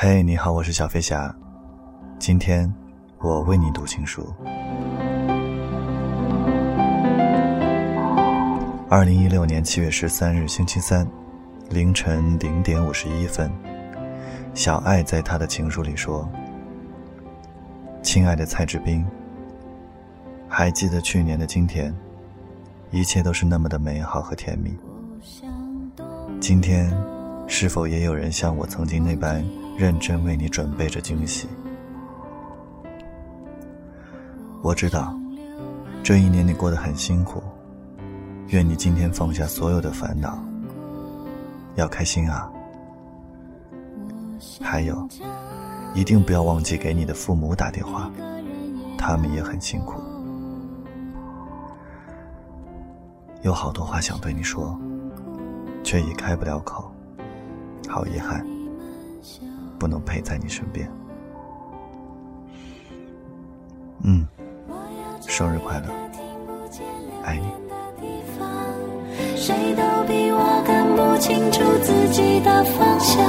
嘿，你好，我是小飞侠。今天我为你读情书。二零一六年七月十三日，星期三，凌晨零点五十一分，小爱在他的情书里说：“亲爱的蔡志斌，还记得去年的今天，一切都是那么的美好和甜蜜。今天，是否也有人像我曾经那般？”认真为你准备着惊喜。我知道，这一年你过得很辛苦。愿你今天放下所有的烦恼，要开心啊！还有，一定不要忘记给你的父母打电话，他们也很辛苦。有好多话想对你说，却已开不了口，好遗憾。不能陪在你身边。嗯，生日快乐，爱你。谁都比我更不清楚自己的方向，